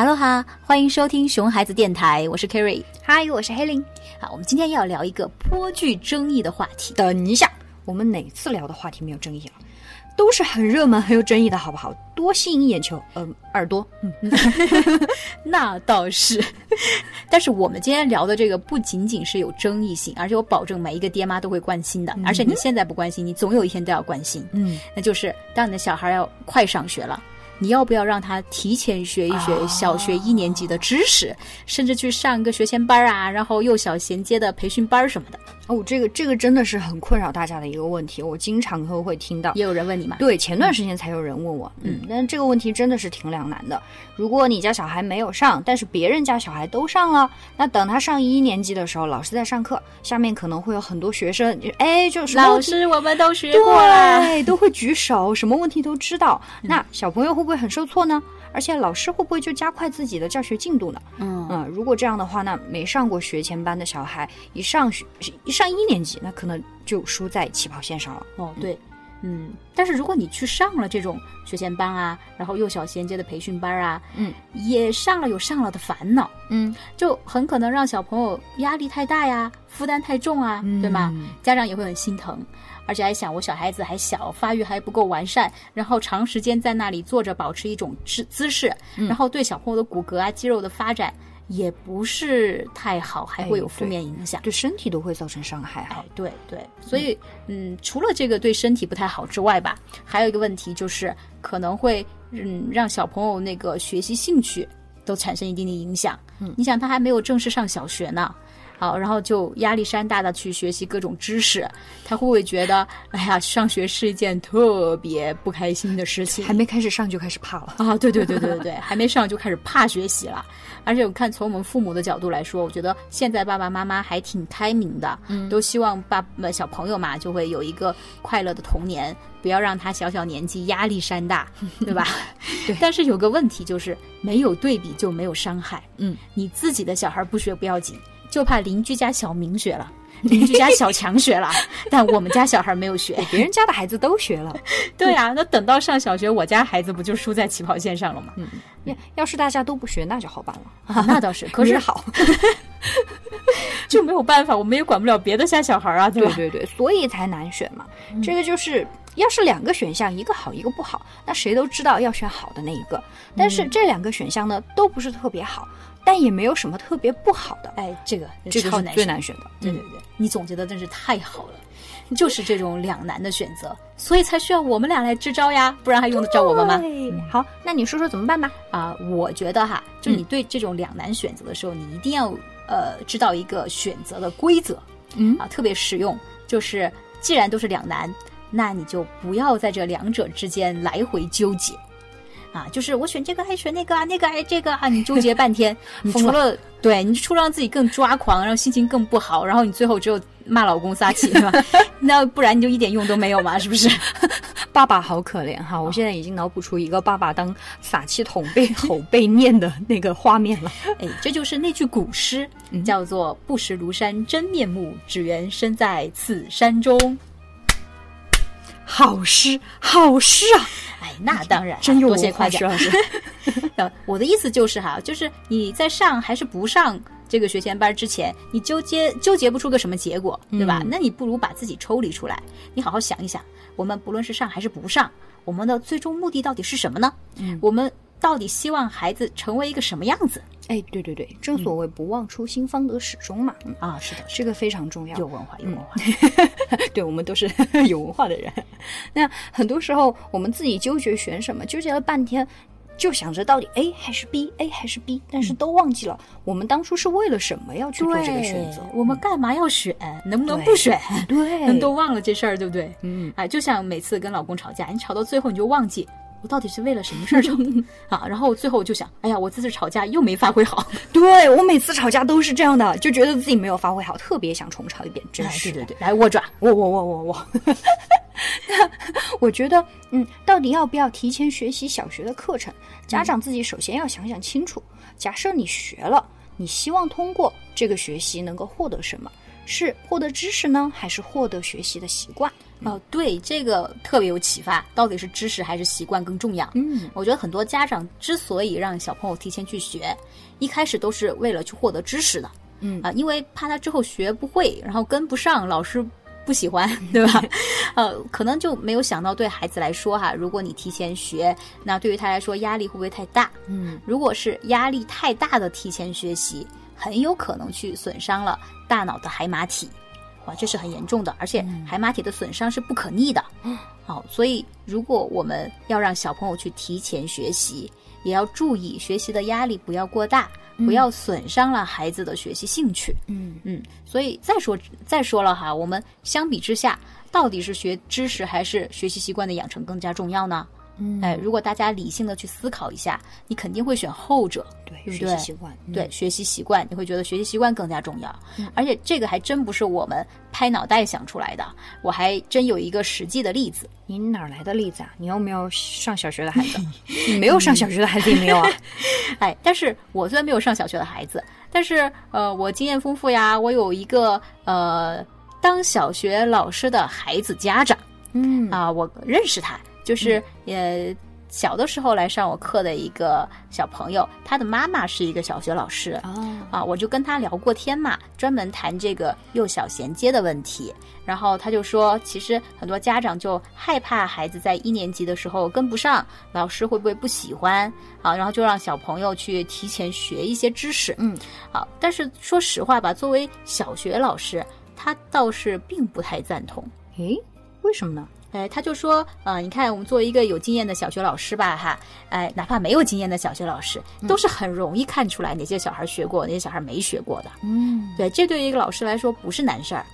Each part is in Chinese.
Hello 哈，欢迎收听熊孩子电台，我是 Kerry。嗨，我是黑林。好，我们今天要聊一个颇具争议的话题。等一下，我们哪次聊的话题没有争议了？都是很热门、很有争议的，好不好？多吸引眼球，嗯、耳朵。嗯，那倒是，但是我们今天聊的这个不仅仅是有争议性，而且我保证每一个爹妈都会关心的。而且你现在不关心，你总有一天都要关心。嗯，那就是当你的小孩要快上学了。你要不要让他提前学一学小学一年级的知识，甚至去上一个学前班啊，然后幼小衔接的培训班什么的？哦，这个这个真的是很困扰大家的一个问题，我经常都会听到。也有人问你吗？对，前段时间才有人问我，嗯，但这个问题真的是挺两难的。如果你家小孩没有上，但是别人家小孩都上了，那等他上一年级的时候，老师在上课，下面可能会有很多学生，就哎，就是老师，我们都学过了，对，都会举手，什么问题都知道。那小朋友会不会很受挫呢？而且老师会不会就加快自己的教学进度呢？嗯嗯，如果这样的话，那没上过学前班的小孩一上学一上一年级，那可能就输在起跑线上了。哦，对，嗯，但是如果你去上了这种学前班啊，然后幼小衔接的培训班啊，嗯，也上了有上了的烦恼，嗯，就很可能让小朋友压力太大呀，负担太重啊，对吗？家长也会很心疼。而且还想，我小孩子还小，发育还不够完善，然后长时间在那里坐着，保持一种姿姿势，然后对小朋友的骨骼啊、肌肉的发展也不是太好，还会有负面影响，对身体都会造成伤害哈。哎，对对，所以嗯，除了这个对身体不太好之外吧，还有一个问题就是可能会嗯让小朋友那个学习兴趣都产生一定的影响。嗯，你想他还没有正式上小学呢。好，然后就压力山大的去学习各种知识，他会不会觉得，哎呀，上学是一件特别不开心的事情？还没开始上就开始怕了啊！对对对对对对，还没上就开始怕学习了。而且我看从我们父母的角度来说，我觉得现在爸爸妈妈还挺开明的，嗯，都希望爸小朋友嘛就会有一个快乐的童年，不要让他小小年纪压力山大，对吧？对。但是有个问题就是，没有对比就没有伤害。嗯，你自己的小孩不学不要紧。就怕邻居家小明学了，邻居家小强学了，但我们家小孩没有学，别人家的孩子都学了。对、啊，那等到上小学，我家孩子不就输在起跑线上了吗？嗯，要要是大家都不学，那就好办了。啊、那倒是，可是好，就没有办法，我们也管不了别的家小孩啊，对吧？对对对，所以才难选嘛。嗯、这个就是，要是两个选项，一个好，一个不好，那谁都知道要选好的那一个。但是这两个选项呢，都不是特别好。但也没有什么特别不好的，哎，这个这个是最难选的，对对对，你总结的真是太好了，就是这种两难的选择，所以才需要我们俩来支招呀，不然还用得着我们吗？嗯、好，那你说说怎么办吧？啊、呃，我觉得哈，就你对这种两难选择的时候，嗯、你一定要呃知道一个选择的规则，嗯。啊，特别实用，就是既然都是两难，那你就不要在这两者之间来回纠结。啊，就是我选这个还选那个啊，那个还这个啊，你纠结半天，你除了对你除了让自己更抓狂，然后心情更不好，然后你最后只有骂老公撒气，是吧？那不然你就一点用都没有嘛，是不是？爸爸好可怜哈！我现在已经脑补出一个爸爸当撒气筒被吼被念的那个画面了。哎，这就是那句古诗，叫做“不识庐山真面目，只缘身在此山中”。好诗，好诗啊！哎，那当然，真有多谢夸奖。是 呃，我的意思就是哈，就是你在上还是不上这个学前班之前，你纠结纠结不出个什么结果，对吧？嗯、那你不如把自己抽离出来，你好好想一想，我们不论是上还是不上，我们的最终目的到底是什么呢？嗯，我们到底希望孩子成为一个什么样子？哎，对对对，正所谓不忘初心，方得始终嘛。嗯、啊，是的，这个非常重要。有文化，有文化。嗯、对，我们都是有文化的人。那很多时候，我们自己纠结选什么，纠结了半天，就想着到底 A 还是 B，A 还是 B，但是都忘记了、嗯、我们当初是为了什么要去做这个选择，我们干嘛要选，能不能不选？对，都忘了这事儿，对不对？嗯，哎，就像每次跟老公吵架，你吵到最后你就忘记。我到底是为了什么事儿吵 啊？然后最后我就想，哎呀，我这次吵架又没发挥好。对我每次吵架都是这样的，就觉得自己没有发挥好，特别想重吵一遍。真是，对对对，来握爪，握握握握握。我觉得，嗯，到底要不要提前学习小学的课程？家长自己首先要想想清楚。假设你学了，你希望通过这个学习能够获得什么？是获得知识呢，还是获得学习的习惯？哦，对，这个特别有启发。到底是知识还是习惯更重要？嗯，我觉得很多家长之所以让小朋友提前去学，一开始都是为了去获得知识的。嗯啊，因为怕他之后学不会，然后跟不上，老师不喜欢，对吧？呃，可能就没有想到对孩子来说哈，如果你提前学，那对于他来说压力会不会太大？嗯，如果是压力太大的提前学习，很有可能去损伤了大脑的海马体。哇，这是很严重的，而且海马体的损伤是不可逆的。好、所以如果我们要让小朋友去提前学习，也要注意学习的压力不要过大，不要损伤了孩子的学习兴趣。嗯嗯，所以再说再说了哈，我们相比之下，到底是学知识还是学习习惯的养成更加重要呢？嗯哎，如果大家理性的去思考一下，你肯定会选后者。对，对不对学习习惯，嗯对，学习习惯，你会觉得学习习惯更加重要。而且这个还真不是我们拍脑袋想出来的，我还真有一个实际的例子。你哪儿来的例子啊？你有没有上小学的孩子？你没有上小学的孩子也没有啊？哎，但是我虽然没有上小学的孩子，但是呃，我经验丰富呀，我有一个呃当小学老师的孩子家长嗯啊、我认识他，就是呃。小的时候来上我课的一个小朋友，他的妈妈是一个小学老师，哦，啊，我就跟他聊过天嘛，专门谈这个幼小衔接的问题。然后他就说，其实很多家长就害怕孩子在一年级的时候跟不上，老师会不会不喜欢啊？然后就让小朋友去提前学一些知识。嗯，好，但是说实话吧，作为小学老师，他倒是并不太赞同。诶，为什么呢？哎，他就说，呃，你看我们作为一个有经验的小学老师吧，哈，哎，哪怕没有经验的小学老师，都是很容易看出来哪些小孩学过，哪些小孩没学过的。嗯，对，这对于一个老师来说不是难事儿，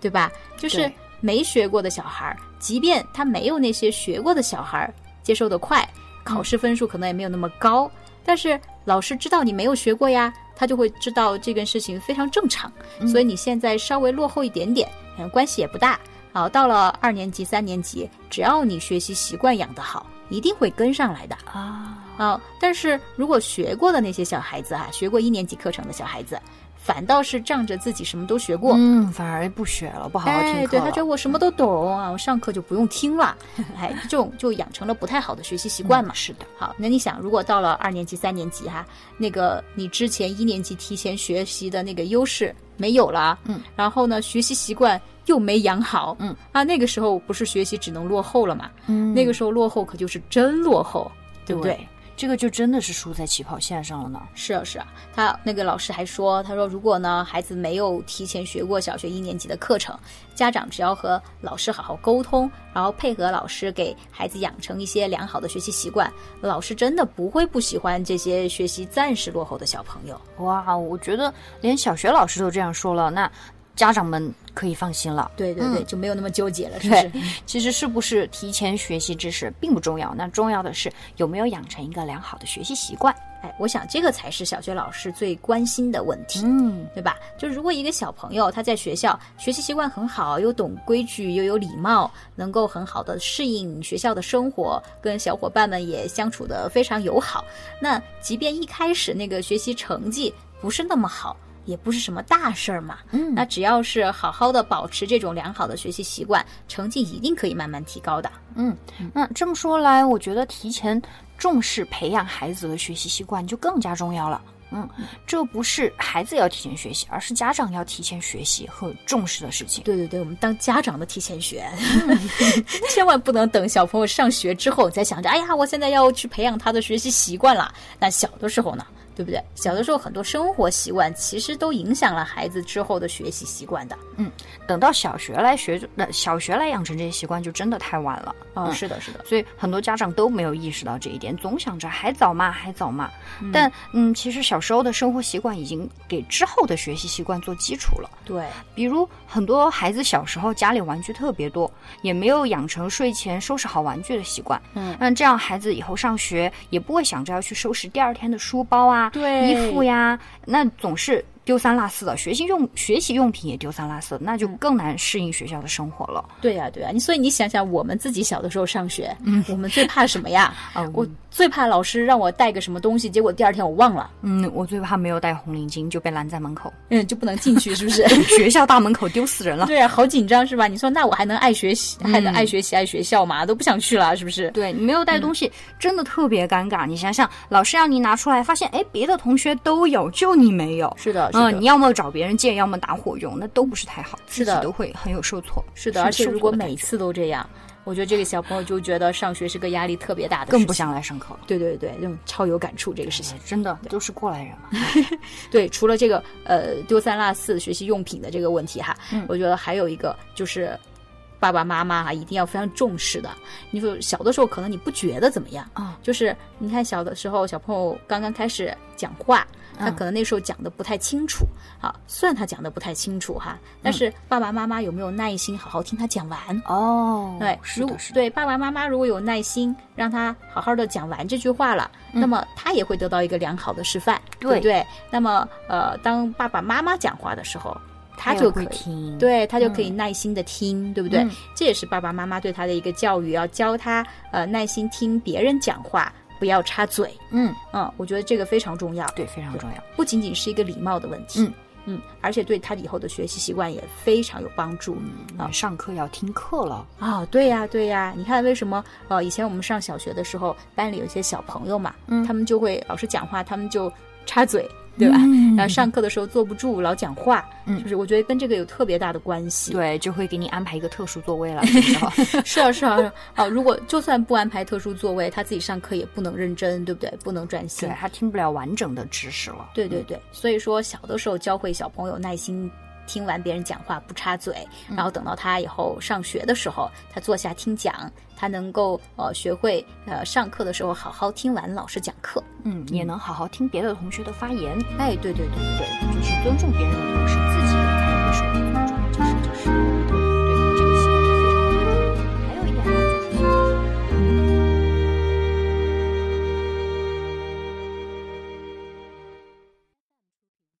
对吧？就是没学过的小孩，即便他没有那些学过的小孩接受的快，考试分数可能也没有那么高，但是老师知道你没有学过呀，他就会知道这件事情非常正常，所以你现在稍微落后一点点，嗯，关系也不大。好，到了二年级、三年级，只要你学习习惯养得好，一定会跟上来的。啊，啊、但是如果学过的那些小孩子哈、学过一年级课程的小孩子，反倒是仗着自己什么都学过，嗯，反而不学了，不好好听哎，课哎对他觉得我什么都懂啊，我上课就不用听了，哎，这种就养成了不太好的学习习惯嘛。嗯是的，好，那你想，如果到了二年级、三年级哈，那个你之前一年级提前学习的那个优势没有了，嗯，然后呢，学习习惯又没养好，嗯。啊，那个时候不是学习只能落后了嘛？嗯。那个时候落后可就是真落后，对不对？这个就真的是输在起跑线上了呢。是啊，是啊，他那个老师还说，他说如果呢孩子没有提前学过小学一年级的课程，家长只要和老师好好沟通，然后配合老师给孩子养成一些良好的学习习惯，老师真的不会不喜欢这些学习暂时落后的小朋友。哇，我觉得连小学老师都这样说了，那家长们可以放心了。对对对，就没有那么纠结了，是不是？，其实是不是提前学习知识并不重要，那重要的是有没有养成一个良好的学习习惯。哎，我想这个才是小学老师最关心的问题。嗯，对吧？就是如果一个小朋友他在学校学习习惯很好，又懂规矩，又有礼貌，能够很好的适应学校的生活，跟小伙伴们也相处的非常友好，那即便一开始那个学习成绩不是那么好。也不是什么大事儿嘛，嗯那只要是好好的保持这种良好的学习习惯，成绩一定可以慢慢提高的。嗯，那这么说来，我觉得提前重视培养孩子的学习习惯就更加重要了。嗯，这不是孩子要提前学习，而是家长要提前学习和重视的事情。对对对，我们当家长的提前学，千万不能等小朋友上学之后，你再想着，哎呀，我现在要去培养他的学习习惯了。那小的时候呢，对不对？小的时候很多生活习惯其实都影响了孩子之后的学习习惯的。等到小学来学，那，小学来养成这些习惯就真的太晚了。哦，嗯是的，是的，所以很多家长都没有意识到这一点，总想着还早嘛，还早嘛。但嗯，其实小时候的生活习惯已经给之后的学习习惯做基础了。对，比如很多孩子小时候家里玩具特别多，也没有养成睡前收拾好玩具的习惯。嗯，那这样孩子以后上学也不会想着要去收拾第二天的书包啊、对衣服呀，那总是丢三落四的，学习用学习用品也丢三落四，那就更难适应学校的生活了。对呀、对呀、你所以你想想，我们自己小的时候上学，嗯，我们最怕什么呀？啊，我最怕老师让我带个什么东西，结果第二天我忘了，嗯，我最怕没有带红领巾就被拦在门口，嗯，就不能进去，是不是？学校大门口丢死人了。对啊，好紧张是吧？你说那我还能爱学习，还能爱学习爱学校吗？都不想去了，是不是？对你没有带东西，真的特别尴尬。你想想，老师让你拿出来，发现哎，别的同学都有，就你没有。是的，是的。嗯，你要么找别人借，要么打火用，那都不是太好，是的，都会很有受挫。是的，而且如果每次都这样。我觉得这个小朋友就觉得上学是个压力特别大的，更不想来上课了。对对对，就超有感触这个事情，真的都是过来人嘛。对，除了这个呃丢三落四学习用品的这个问题哈，我觉得还有一个就是爸爸妈妈哈一定要非常重视的。你说小的时候可能你不觉得怎么样啊，就是你看小的时候小朋友刚刚开始讲话。他可能那时候讲的不太清楚，啊，虽然他讲的不太清楚哈，但是爸爸妈妈有没有耐心好好听他讲完？哦，对，是的，对，爸爸妈妈如果有耐心，让他好好的讲完这句话了，那么他也会得到一个良好的示范，对不对？那么，呃，当爸爸妈妈讲话的时候，他就可以听，对他就可以耐心的听，对不对？这也是爸爸妈妈对他的一个教育，要教他呃耐心听别人讲话。不要插嘴，嗯嗯，我觉得这个非常重要，对，非常重要，不仅仅是一个礼貌的问题，嗯嗯，而且对他以后的学习习惯也非常有帮助。啊，上课要听课了啊，对呀对呀，你看为什么？呃，以前我们上小学的时候，班里有些小朋友嘛，嗯，他们就会老师讲话，他们就插嘴。对吧？然后上课的时候坐不住，老讲话，就是我觉得跟这个有特别大的关系。对，就会给你安排一个特殊座位了。是啊，是啊。好，如果就算不安排特殊座位，他自己上课也不能认真，对不对？不能专心，他听不了完整的知识了。对对对，所以说小的时候教会小朋友耐心。听完别人讲话不插嘴，然后等到他以后上学的时候，他坐下听讲，他能够呃学会呃上课的时候好好听完老师讲课，嗯，也能好好听别的同学的发言。哎，对对对对对，就是尊重别人的同时，自己也才会说。